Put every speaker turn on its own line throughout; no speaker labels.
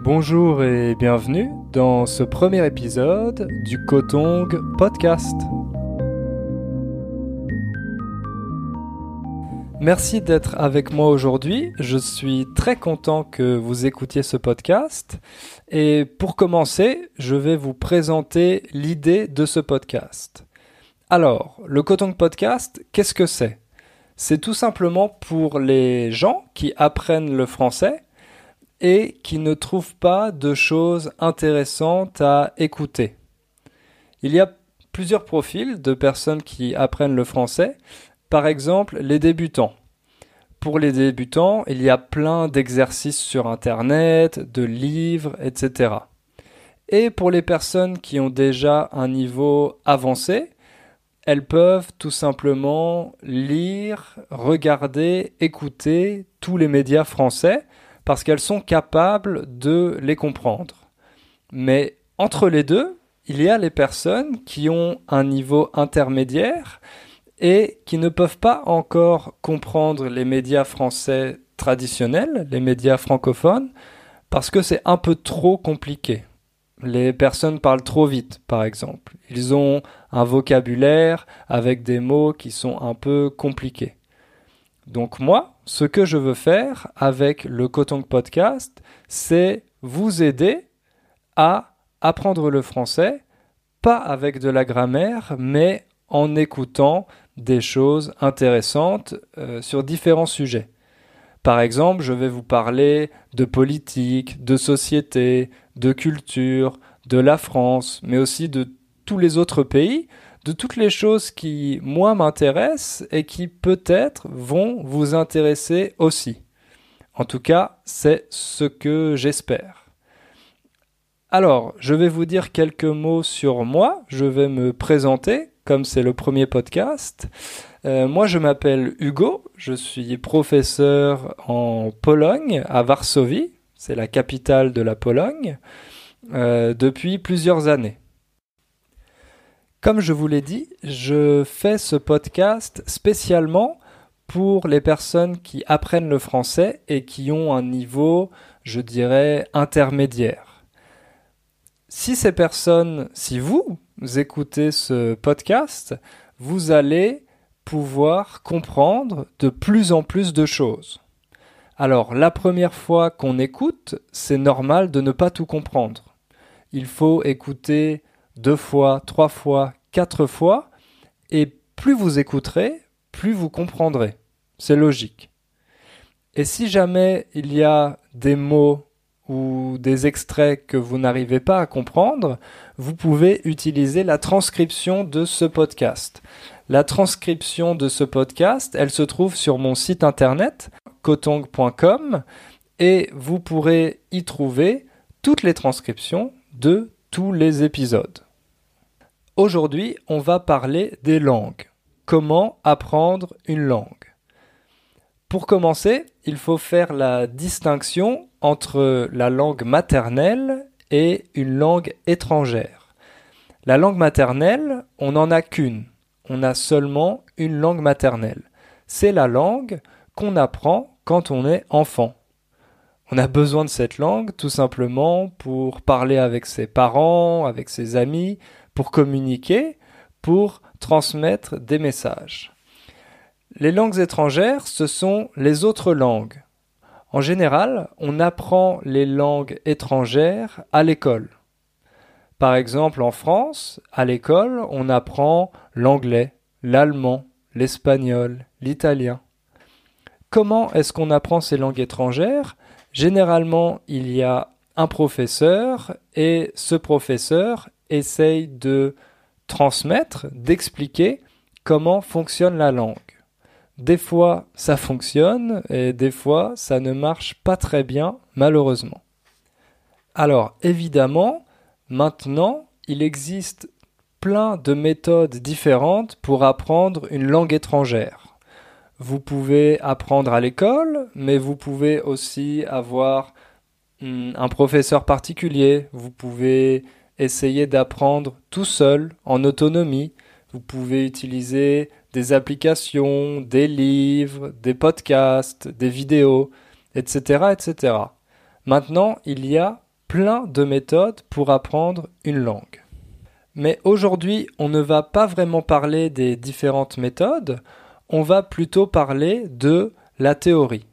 Bonjour et bienvenue dans ce premier épisode du Kotong Podcast. Merci d'être avec moi aujourd'hui. Je suis très content que vous écoutiez ce podcast. Et pour commencer, je vais vous présenter l'idée de ce podcast. Alors, le Kotong Podcast, qu'est-ce que c'est? C'est tout simplement pour les gens qui apprennent le français et qui ne trouvent pas de choses intéressantes à écouter. Il y a plusieurs profils de personnes qui apprennent le français. Par exemple, les débutants. Pour les débutants, il y a plein d'exercices sur Internet, de livres, etc. Et pour les personnes qui ont déjà un niveau avancé, elles peuvent tout simplement lire, regarder, écouter tous les médias français parce qu'elles sont capables de les comprendre. Mais entre les deux, il y a les personnes qui ont un niveau intermédiaire et qui ne peuvent pas encore comprendre les médias français traditionnels, les médias francophones, parce que c'est un peu trop compliqué. Les personnes parlent trop vite, par exemple. Ils ont un vocabulaire avec des mots qui sont un peu compliqués. Donc moi, ce que je veux faire avec le Kotong Podcast, c'est vous aider à apprendre le français, pas avec de la grammaire, mais en écoutant des choses intéressantes euh, sur différents sujets. Par exemple, je vais vous parler de politique, de société, de culture, de la France, mais aussi de tous les autres pays, de toutes les choses qui, moi, m'intéressent et qui peut-être vont vous intéresser aussi. En tout cas, c'est ce que j'espère. Alors, je vais vous dire quelques mots sur moi, je vais me présenter, comme c'est le premier podcast. Euh, moi, je m'appelle Hugo, je suis professeur en Pologne, à Varsovie, c'est la capitale de la Pologne, euh, depuis plusieurs années. Comme je vous l'ai dit, je fais ce podcast spécialement pour les personnes qui apprennent le français et qui ont un niveau, je dirais, intermédiaire. Si ces personnes, si vous écoutez ce podcast, vous allez pouvoir comprendre de plus en plus de choses. Alors, la première fois qu'on écoute, c'est normal de ne pas tout comprendre. Il faut écouter deux fois, trois fois, quatre fois, et plus vous écouterez, plus vous comprendrez. C'est logique. Et si jamais il y a des mots ou des extraits que vous n'arrivez pas à comprendre, vous pouvez utiliser la transcription de ce podcast. La transcription de ce podcast, elle se trouve sur mon site internet kotong.com et vous pourrez y trouver toutes les transcriptions de tous les épisodes. Aujourd'hui, on va parler des langues. Comment apprendre une langue? Pour commencer, il faut faire la distinction entre la langue maternelle et une langue étrangère. La langue maternelle, on n'en a qu'une. On a seulement une langue maternelle. C'est la langue qu'on apprend quand on est enfant. On a besoin de cette langue tout simplement pour parler avec ses parents, avec ses amis, communiquer, pour transmettre des messages. Les langues étrangères, ce sont les autres langues. En général, on apprend les langues étrangères à l'école. Par exemple, en France, à l'école, on apprend l'anglais, l'allemand, l'espagnol, l'italien. Comment est-ce qu'on apprend ces langues étrangères? Généralement, il y a un professeur et ce professeur essaye de transmettre, d'expliquer comment fonctionne la langue. Des fois, ça fonctionne et des fois, ça ne marche pas très bien, malheureusement. Alors, évidemment, maintenant, il existe plein de méthodes différentes pour apprendre une langue étrangère. Vous pouvez apprendre à l'école, mais vous pouvez aussi avoir hmm, un professeur particulier, vous pouvez essayez d'apprendre tout seul, en autonomie. Vous pouvez utiliser des applications, des livres, des podcasts, des vidéos, etc., etc. Maintenant, il y a plein de méthodes pour apprendre une langue. Mais aujourd'hui, on ne va pas vraiment parler des différentes méthodes, on va plutôt parler de la théorie.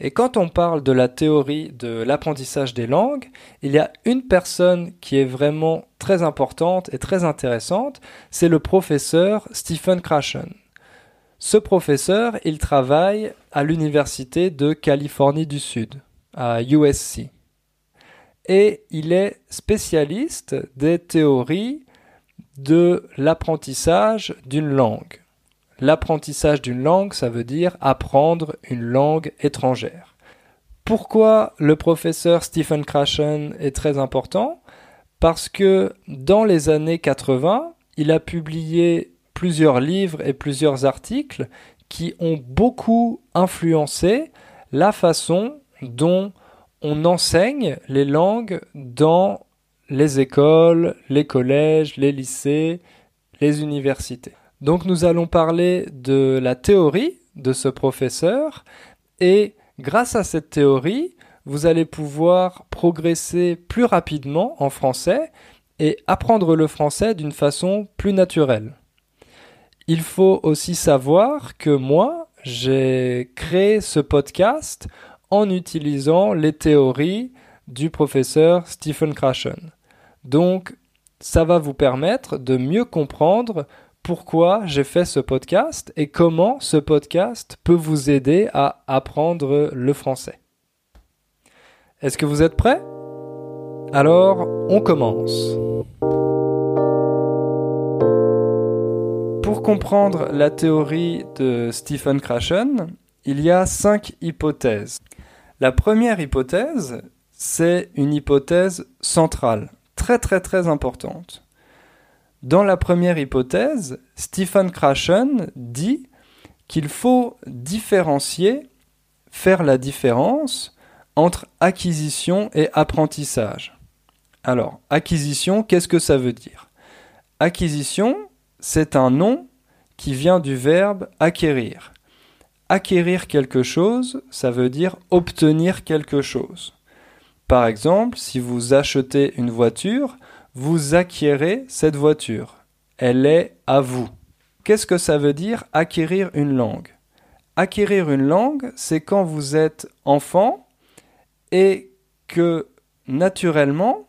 Et quand on parle de la théorie de l'apprentissage des langues, il y a une personne qui est vraiment très importante et très intéressante, c'est le professeur Stephen Krashen. Ce professeur, il travaille à l'Université de Californie du Sud, à USC. Et il est spécialiste des théories de l'apprentissage d'une langue. L'apprentissage d'une langue, ça veut dire apprendre une langue étrangère. Pourquoi le professeur Stephen Krashen est très important? Parce que dans les années 80, il a publié plusieurs livres et plusieurs articles qui ont beaucoup influencé la façon dont on enseigne les langues dans les écoles, les collèges, les lycées, les universités. Donc nous allons parler de la théorie de ce professeur et grâce à cette théorie, vous allez pouvoir progresser plus rapidement en français et apprendre le français d'une façon plus naturelle. Il faut aussi savoir que moi, j'ai créé ce podcast en utilisant les théories du professeur Stephen Krashen. Donc, ça va vous permettre de mieux comprendre pourquoi j'ai fait ce podcast et comment ce podcast peut vous aider à apprendre le français. Est-ce que vous êtes prêts? Alors, on commence. Pour comprendre la théorie de Stephen Krashen, il y a cinq hypothèses. La première hypothèse, c'est une hypothèse centrale très très très importante. Dans la première hypothèse, Stephen Krashen dit qu'il faut différencier, faire la différence entre acquisition et apprentissage. Alors, acquisition, qu'est-ce que ça veut dire? Acquisition, c'est un nom qui vient du verbe acquérir. Acquérir quelque chose, ça veut dire obtenir quelque chose. Par exemple, si vous achetez une voiture, vous acquérez cette voiture. Elle est à vous. Qu'est-ce que ça veut dire acquérir une langue? Acquérir une langue, c'est quand vous êtes enfant et que naturellement,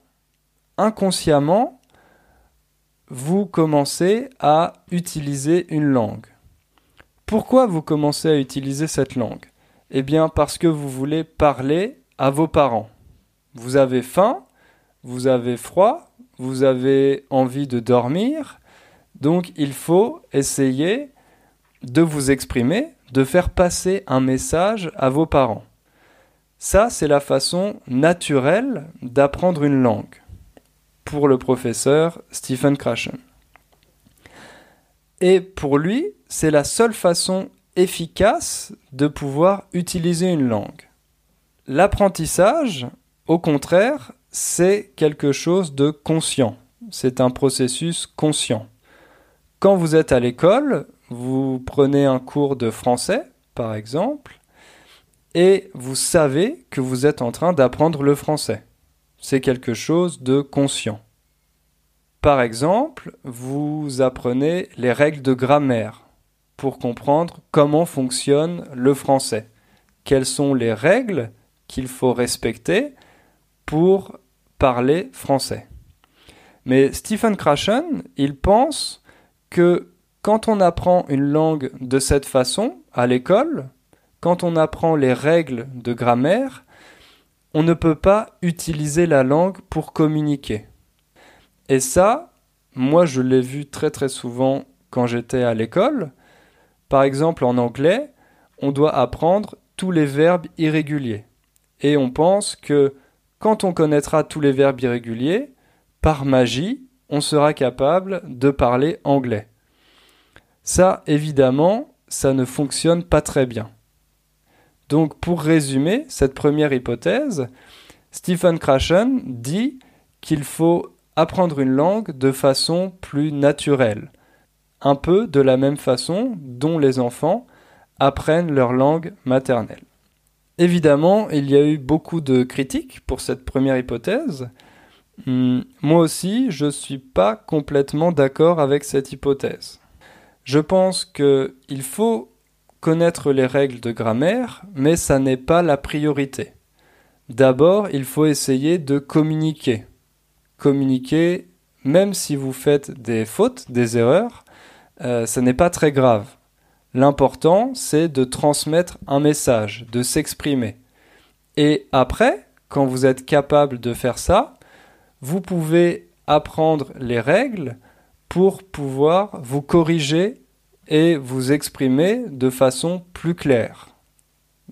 inconsciemment, vous commencez à utiliser une langue. Pourquoi vous commencez à utiliser cette langue? Eh bien parce que vous voulez parler à vos parents. Vous avez faim, vous avez froid, vous avez envie de dormir, donc il faut essayer de vous exprimer, de faire passer un message à vos parents. Ça, c'est la façon naturelle d'apprendre une langue pour le professeur Stephen Krashen. Et pour lui, c'est la seule façon efficace de pouvoir utiliser une langue. L'apprentissage, au contraire, c'est quelque chose de conscient. C'est un processus conscient. Quand vous êtes à l'école, vous prenez un cours de français, par exemple, et vous savez que vous êtes en train d'apprendre le français. C'est quelque chose de conscient. Par exemple, vous apprenez les règles de grammaire pour comprendre comment fonctionne le français. Quelles sont les règles qu'il faut respecter pour parler français. Mais Stephen Krashen, il pense que quand on apprend une langue de cette façon à l'école, quand on apprend les règles de grammaire, on ne peut pas utiliser la langue pour communiquer. Et ça, moi je l'ai vu très très souvent quand j'étais à l'école. Par exemple en anglais, on doit apprendre tous les verbes irréguliers. Et on pense que quand on connaîtra tous les verbes irréguliers, par magie, on sera capable de parler anglais. Ça, évidemment, ça ne fonctionne pas très bien. Donc, pour résumer cette première hypothèse, Stephen Krashen dit qu'il faut apprendre une langue de façon plus naturelle, un peu de la même façon dont les enfants apprennent leur langue maternelle. Évidemment, il y a eu beaucoup de critiques pour cette première hypothèse. Hmm, moi aussi, je ne suis pas complètement d'accord avec cette hypothèse. Je pense qu'il faut connaître les règles de grammaire, mais ça n'est pas la priorité. D'abord, il faut essayer de communiquer. Communiquer, même si vous faites des fautes, des erreurs, euh, ce n'est pas très grave. L'important, c'est de transmettre un message, de s'exprimer. Et après, quand vous êtes capable de faire ça, vous pouvez apprendre les règles pour pouvoir vous corriger et vous exprimer de façon plus claire.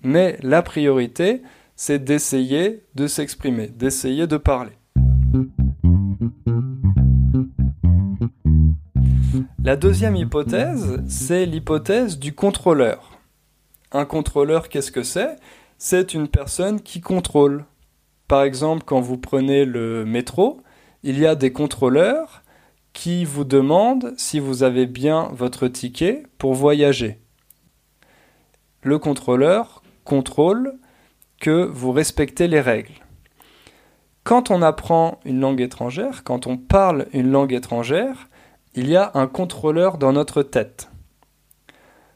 Mais la priorité, c'est d'essayer de s'exprimer, d'essayer de parler. La deuxième hypothèse, c'est l'hypothèse du contrôleur. Un contrôleur, qu'est-ce que c'est? C'est une personne qui contrôle. Par exemple, quand vous prenez le métro, il y a des contrôleurs qui vous demandent si vous avez bien votre ticket pour voyager. Le contrôleur contrôle que vous respectez les règles. Quand on apprend une langue étrangère, quand on parle une langue étrangère, il y a un contrôleur dans notre tête.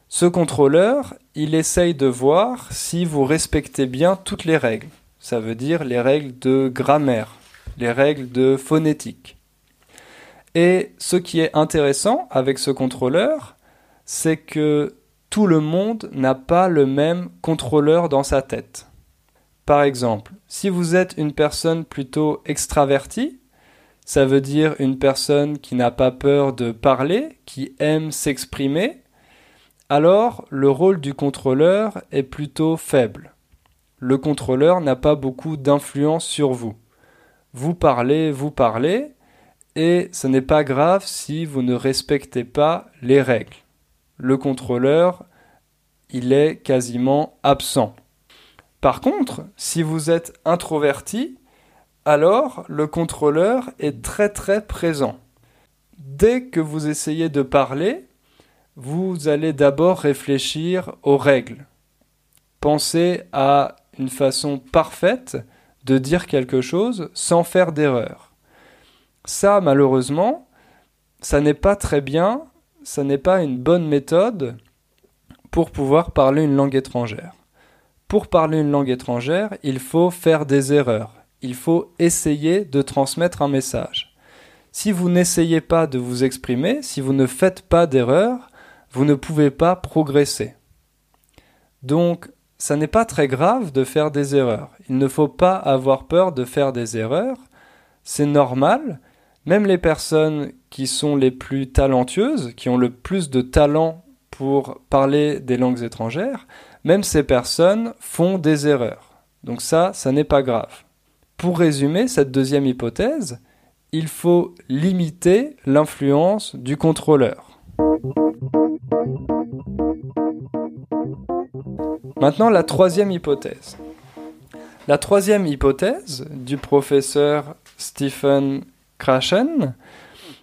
Ce contrôleur, il essaye de voir si vous respectez bien toutes les règles. Ça veut dire les règles de grammaire, les règles de phonétique. Et ce qui est intéressant avec ce contrôleur, c'est que tout le monde n'a pas le même contrôleur dans sa tête. Par exemple, si vous êtes une personne plutôt extravertie, ça veut dire une personne qui n'a pas peur de parler, qui aime s'exprimer, alors le rôle du contrôleur est plutôt faible. Le contrôleur n'a pas beaucoup d'influence sur vous. Vous parlez, vous parlez, et ce n'est pas grave si vous ne respectez pas les règles. Le contrôleur, il est quasiment absent. Par contre, si vous êtes introverti, alors le contrôleur est très très présent. Dès que vous essayez de parler, vous allez d'abord réfléchir aux règles. Pensez à une façon parfaite de dire quelque chose sans faire d'erreur. Ça, malheureusement, ça n'est pas très bien, ça n'est pas une bonne méthode pour pouvoir parler une langue étrangère. Pour parler une langue étrangère, il faut faire des erreurs il faut essayer de transmettre un message. Si vous n'essayez pas de vous exprimer, si vous ne faites pas d'erreur, vous ne pouvez pas progresser. Donc, ça n'est pas très grave de faire des erreurs. Il ne faut pas avoir peur de faire des erreurs. C'est normal. Même les personnes qui sont les plus talentueuses, qui ont le plus de talent pour parler des langues étrangères, même ces personnes font des erreurs. Donc ça, ça n'est pas grave. Pour résumer cette deuxième hypothèse, il faut limiter l'influence du contrôleur. Maintenant, la troisième hypothèse. La troisième hypothèse du professeur Stephen Krashen,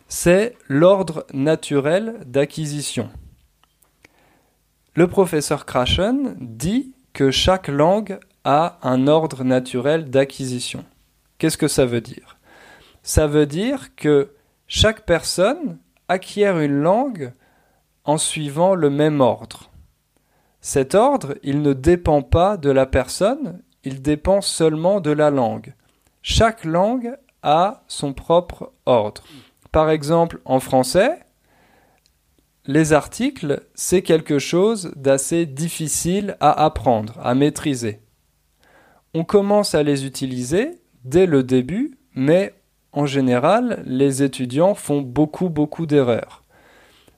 c'est l'ordre naturel d'acquisition. Le professeur Krashen dit que chaque langue a un ordre naturel d'acquisition. Qu'est-ce que ça veut dire? Ça veut dire que chaque personne acquiert une langue en suivant le même ordre. Cet ordre, il ne dépend pas de la personne, il dépend seulement de la langue. Chaque langue a son propre ordre. Par exemple, en français, les articles, c'est quelque chose d'assez difficile à apprendre, à maîtriser on commence à les utiliser dès le début, mais en général, les étudiants font beaucoup, beaucoup d'erreurs.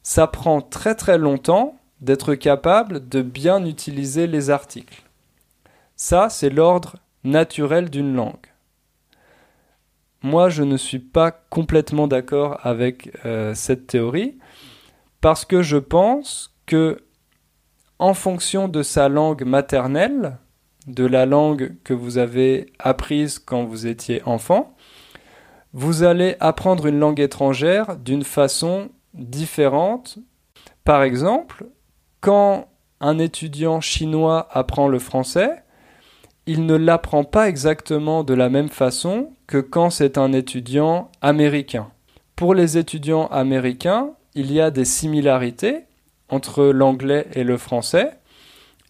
Ça prend très, très longtemps d'être capable de bien utiliser les articles. Ça, c'est l'ordre naturel d'une langue. Moi, je ne suis pas complètement d'accord avec euh, cette théorie parce que je pense que, en fonction de sa langue maternelle, de la langue que vous avez apprise quand vous étiez enfant, vous allez apprendre une langue étrangère d'une façon différente. Par exemple, quand un étudiant chinois apprend le français, il ne l'apprend pas exactement de la même façon que quand c'est un étudiant américain. Pour les étudiants américains, il y a des similarités entre l'anglais et le français,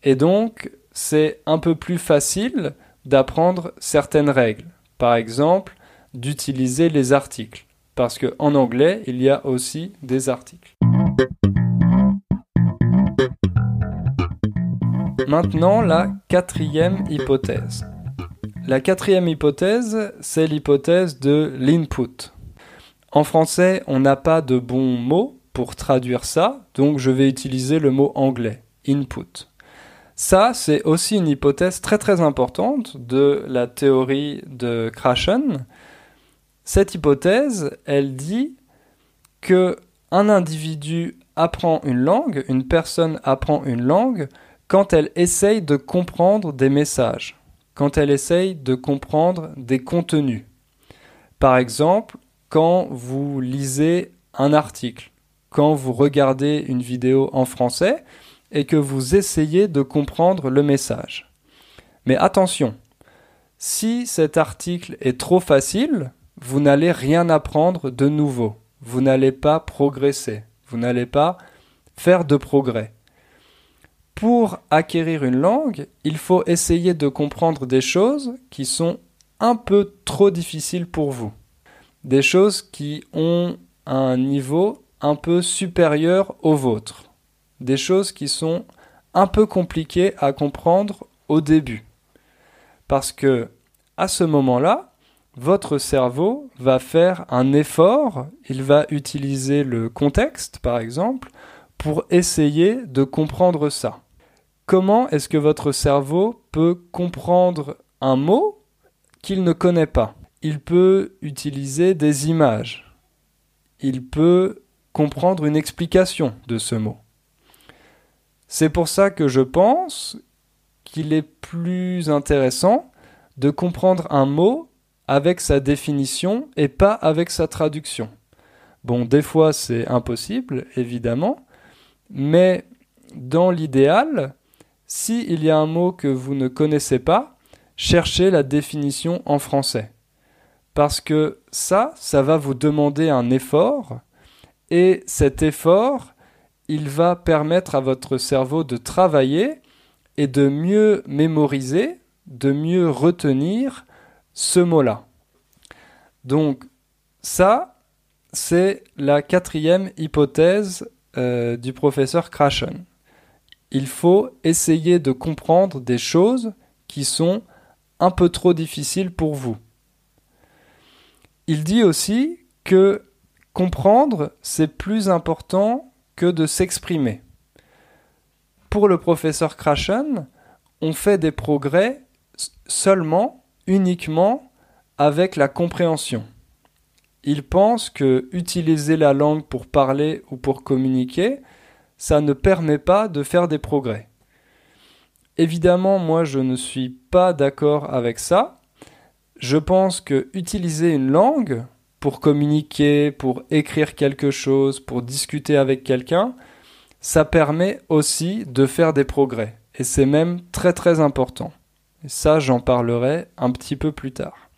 et donc c'est un peu plus facile d'apprendre certaines règles. Par exemple, d'utiliser les articles, parce qu'en anglais, il y a aussi des articles. Maintenant, la quatrième hypothèse. La quatrième hypothèse, c'est l'hypothèse de l'input. En français, on n'a pas de bon mot pour traduire ça, donc je vais utiliser le mot anglais, input. Ça, c'est aussi une hypothèse très très importante de la théorie de Krashen. Cette hypothèse, elle dit que un individu apprend une langue, une personne apprend une langue quand elle essaye de comprendre des messages, quand elle essaye de comprendre des contenus. Par exemple, quand vous lisez un article, quand vous regardez une vidéo en français et que vous essayez de comprendre le message. Mais attention, si cet article est trop facile, vous n'allez rien apprendre de nouveau, vous n'allez pas progresser, vous n'allez pas faire de progrès pour acquérir une langue, il faut essayer de comprendre des choses qui sont un peu trop difficiles pour vous. Des choses qui ont un niveau un peu supérieur au vôtre. Des choses qui sont un peu compliquées à comprendre au début. Parce que, à ce moment-là, votre cerveau va faire un effort, il va utiliser le contexte, par exemple, pour essayer de comprendre ça comment est-ce que votre cerveau peut comprendre un mot qu'il ne connaît pas? Il peut utiliser des images. Il peut comprendre une explication de ce mot. C'est pour ça que je pense qu'il est plus intéressant de comprendre un mot avec sa définition et pas avec sa traduction. Bon, des fois c'est impossible, évidemment, mais dans l'idéal, s'il y a un mot que vous ne connaissez pas, cherchez la définition en français. Parce que ça, ça va vous demander un effort, et cet effort, il va permettre à votre cerveau de travailler et de mieux mémoriser, de mieux retenir ce mot-là. Donc ça, c'est la quatrième hypothèse euh, du professeur Krashen il faut essayer de comprendre des choses qui sont un peu trop difficiles pour vous. Il dit aussi que comprendre, c'est plus important que de s'exprimer. Pour le professeur Krashen, on fait des progrès seulement, uniquement, avec la compréhension. Il pense que utiliser la langue pour parler ou pour communiquer, ça ne permet pas de faire des progrès. Évidemment, moi je ne suis pas d'accord avec ça. Je pense que utiliser une langue pour communiquer, pour écrire quelque chose, pour discuter avec quelqu'un, ça permet aussi de faire des progrès. Et c'est même très très important. Ça, j'en parlerai un petit peu plus tard.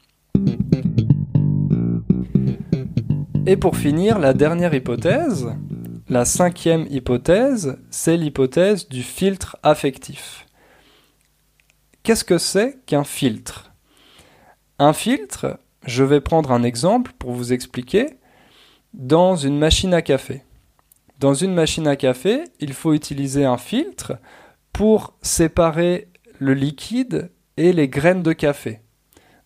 Et pour finir, la dernière hypothèse, la cinquième hypothèse, c'est l'hypothèse du filtre affectif. Qu'est-ce que c'est qu'un filtre? Un filtre, je vais prendre un exemple pour vous expliquer, dans une machine à café. Dans une machine à café, il faut utiliser un filtre pour séparer le liquide et les graines de café.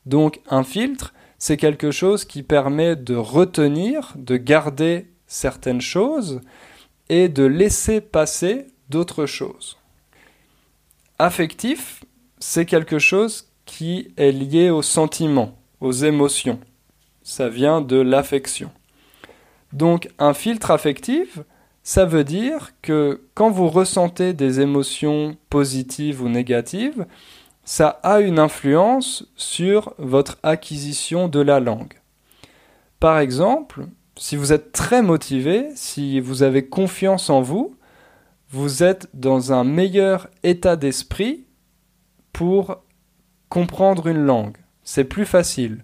Donc un filtre, c'est quelque chose qui permet de retenir, de garder certaines choses et de laisser passer d'autres choses. Affectif, c'est quelque chose qui est lié aux sentiments, aux émotions. Ça vient de l'affection. Donc un filtre affectif, ça veut dire que quand vous ressentez des émotions positives ou négatives, ça a une influence sur votre acquisition de la langue. Par exemple, si vous êtes très motivé, si vous avez confiance en vous, vous êtes dans un meilleur état d'esprit pour comprendre une langue. C'est plus facile.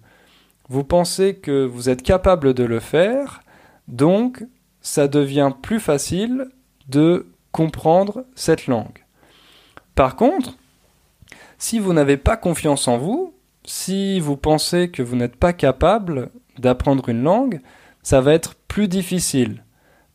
Vous pensez que vous êtes capable de le faire, donc ça devient plus facile de comprendre cette langue. Par contre, si vous n'avez pas confiance en vous, si vous pensez que vous n'êtes pas capable d'apprendre une langue, ça va être plus difficile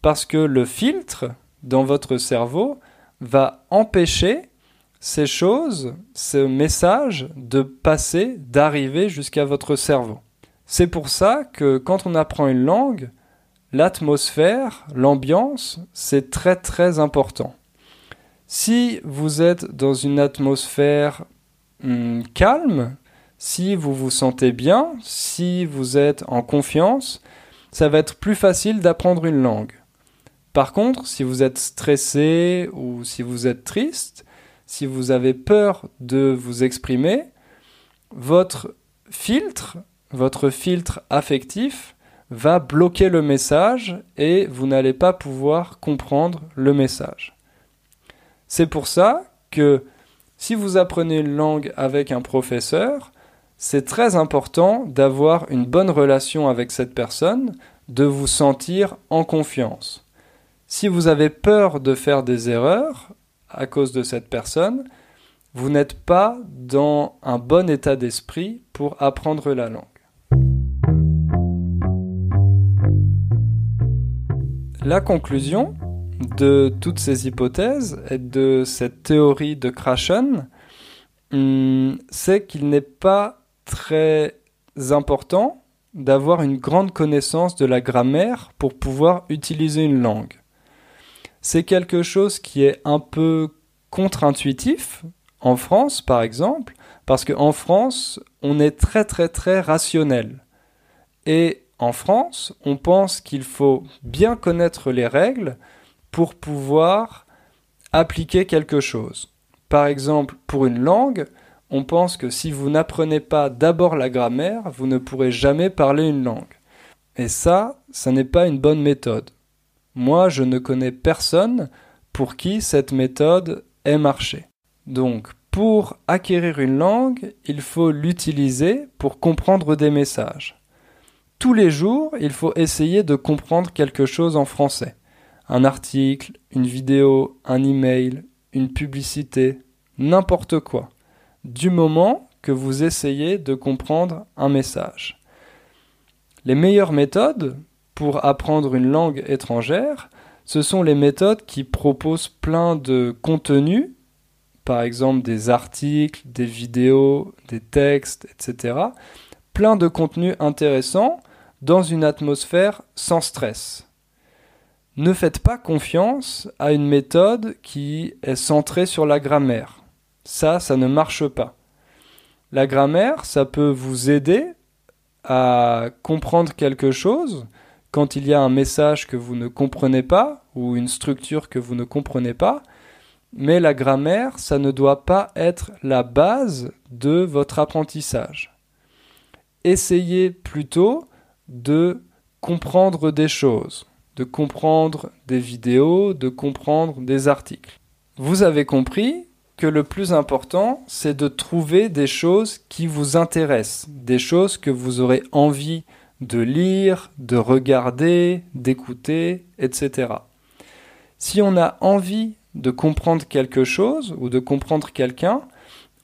parce que le filtre dans votre cerveau va empêcher ces choses, ce message de passer, d'arriver jusqu'à votre cerveau. C'est pour ça que quand on apprend une langue, l'atmosphère, l'ambiance, c'est très très important. Si vous êtes dans une atmosphère hum, calme, si vous vous sentez bien, si vous êtes en confiance, ça va être plus facile d'apprendre une langue. Par contre, si vous êtes stressé ou si vous êtes triste, si vous avez peur de vous exprimer, votre filtre, votre filtre affectif va bloquer le message et vous n'allez pas pouvoir comprendre le message. C'est pour ça que si vous apprenez une langue avec un professeur, c'est très important d'avoir une bonne relation avec cette personne, de vous sentir en confiance. Si vous avez peur de faire des erreurs à cause de cette personne, vous n'êtes pas dans un bon état d'esprit pour apprendre la langue. La conclusion de toutes ces hypothèses et de cette théorie de Krashen, hmm, c'est qu'il n'est pas très important d'avoir une grande connaissance de la grammaire pour pouvoir utiliser une langue. C'est quelque chose qui est un peu contre-intuitif en France, par exemple, parce qu'en France, on est très très très rationnel. Et en France, on pense qu'il faut bien connaître les règles pour pouvoir appliquer quelque chose. Par exemple, pour une langue, on pense que si vous n'apprenez pas d'abord la grammaire, vous ne pourrez jamais parler une langue. Et ça, ça n'est pas une bonne méthode. Moi, je ne connais personne pour qui cette méthode ait marché. Donc, pour acquérir une langue, il faut l'utiliser pour comprendre des messages. Tous les jours, il faut essayer de comprendre quelque chose en français. Un article, une vidéo, un email, une publicité, n'importe quoi du moment que vous essayez de comprendre un message. Les meilleures méthodes pour apprendre une langue étrangère, ce sont les méthodes qui proposent plein de contenus, par exemple des articles, des vidéos, des textes, etc. Plein de contenus intéressants dans une atmosphère sans stress. Ne faites pas confiance à une méthode qui est centrée sur la grammaire. Ça, ça ne marche pas. La grammaire, ça peut vous aider à comprendre quelque chose quand il y a un message que vous ne comprenez pas ou une structure que vous ne comprenez pas. Mais la grammaire, ça ne doit pas être la base de votre apprentissage. Essayez plutôt de comprendre des choses, de comprendre des vidéos, de comprendre des articles. Vous avez compris que le plus important, c'est de trouver des choses qui vous intéressent, des choses que vous aurez envie de lire, de regarder, d'écouter, etc. Si on a envie de comprendre quelque chose ou de comprendre quelqu'un,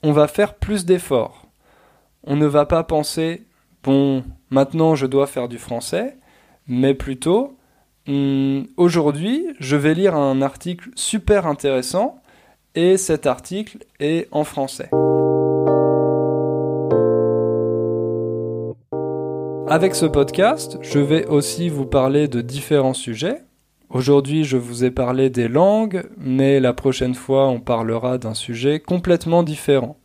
on va faire plus d'efforts. On ne va pas penser, bon, maintenant je dois faire du français, mais plutôt, hmm, aujourd'hui je vais lire un article super intéressant et cet article est en français. Avec ce podcast, je vais aussi vous parler de différents sujets. Aujourd'hui, je vous ai parlé des langues, mais la prochaine fois, on parlera d'un sujet complètement différent.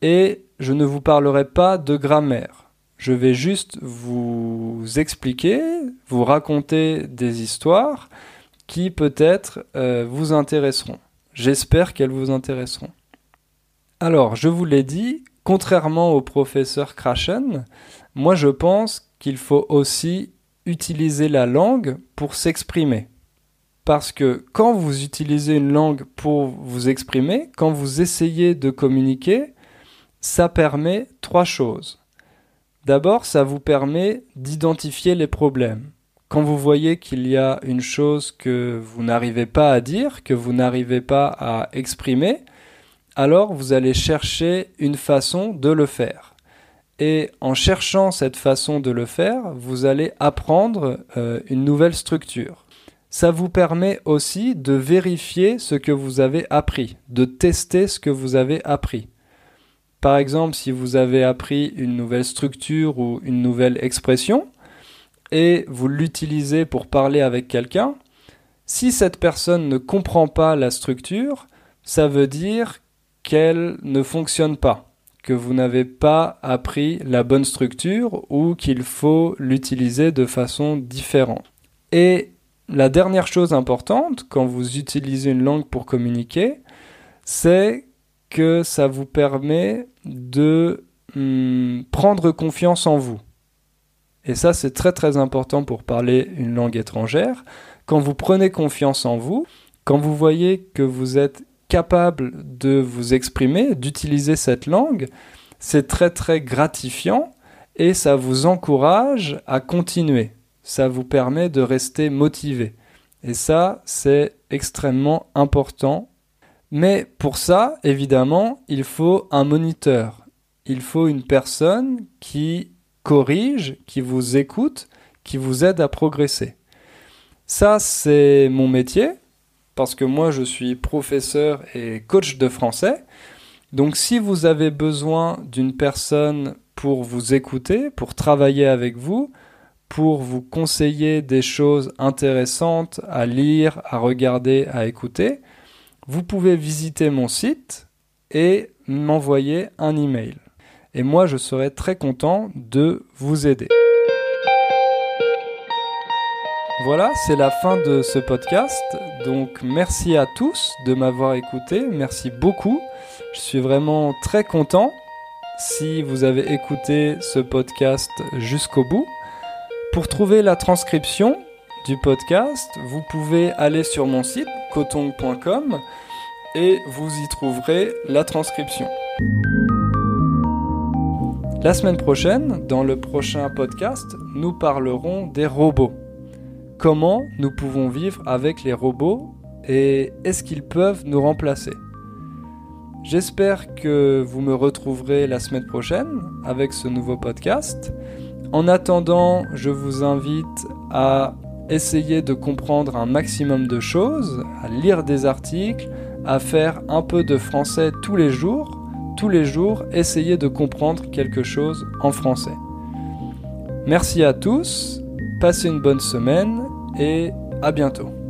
Et je ne vous parlerai pas de grammaire. Je vais juste vous expliquer, vous raconter des histoires qui peut-être euh, vous intéresseront. J'espère qu'elles vous intéresseront. Alors, je vous l'ai dit, contrairement au professeur Krashen, moi je pense qu'il faut aussi utiliser la langue pour s'exprimer. Parce que quand vous utilisez une langue pour vous exprimer, quand vous essayez de communiquer, ça permet trois choses. D'abord, ça vous permet d'identifier les problèmes. Quand vous voyez qu'il y a une chose que vous n'arrivez pas à dire, que vous n'arrivez pas à exprimer, alors vous allez chercher une façon de le faire. Et en cherchant cette façon de le faire, vous allez apprendre euh, une nouvelle structure. Ça vous permet aussi de vérifier ce que vous avez appris, de tester ce que vous avez appris. Par exemple, si vous avez appris une nouvelle structure ou une nouvelle expression et vous l'utilisez pour parler avec quelqu'un, si cette personne ne comprend pas la structure, ça veut dire qu'elle ne fonctionne pas, que vous n'avez pas appris la bonne structure ou qu'il faut l'utiliser de façon différente. Et la dernière chose importante quand vous utilisez une langue pour communiquer, c'est que ça vous permet de hmm, prendre confiance en vous. Et ça, c'est très très important pour parler une langue étrangère. Quand vous prenez confiance en vous, quand vous voyez que vous êtes capable de vous exprimer, d'utiliser cette langue, c'est très très gratifiant et ça vous encourage à continuer. Ça vous permet de rester motivé. Et ça, c'est extrêmement important mais pour ça, évidemment, il faut un moniteur. Il faut une personne qui corrige, qui vous écoute, qui vous aide à progresser. Ça, c'est mon métier, parce que moi, je suis professeur et coach de français. Donc, si vous avez besoin d'une personne pour vous écouter, pour travailler avec vous, pour vous conseiller des choses intéressantes à lire, à regarder, à écouter, vous pouvez visiter mon site et m'envoyer un email. Et moi, je serai très content de vous aider. Voilà, c'est la fin de ce podcast. Donc merci à tous de m'avoir écouté. Merci beaucoup. Je suis vraiment très content si vous avez écouté ce podcast jusqu'au bout. Pour trouver la transcription, du podcast, vous pouvez aller sur mon site cotong.com et vous y trouverez la transcription. La semaine prochaine, dans le prochain podcast, nous parlerons des robots. Comment nous pouvons vivre avec les robots et est-ce qu'ils peuvent nous remplacer J'espère que vous me retrouverez la semaine prochaine avec ce nouveau podcast. En attendant, je vous invite à essayer de comprendre un maximum de choses, à lire des articles, à faire un peu de français tous les jours. Tous les jours, essayer de comprendre quelque chose en français. Merci à tous, passez une bonne semaine et à bientôt.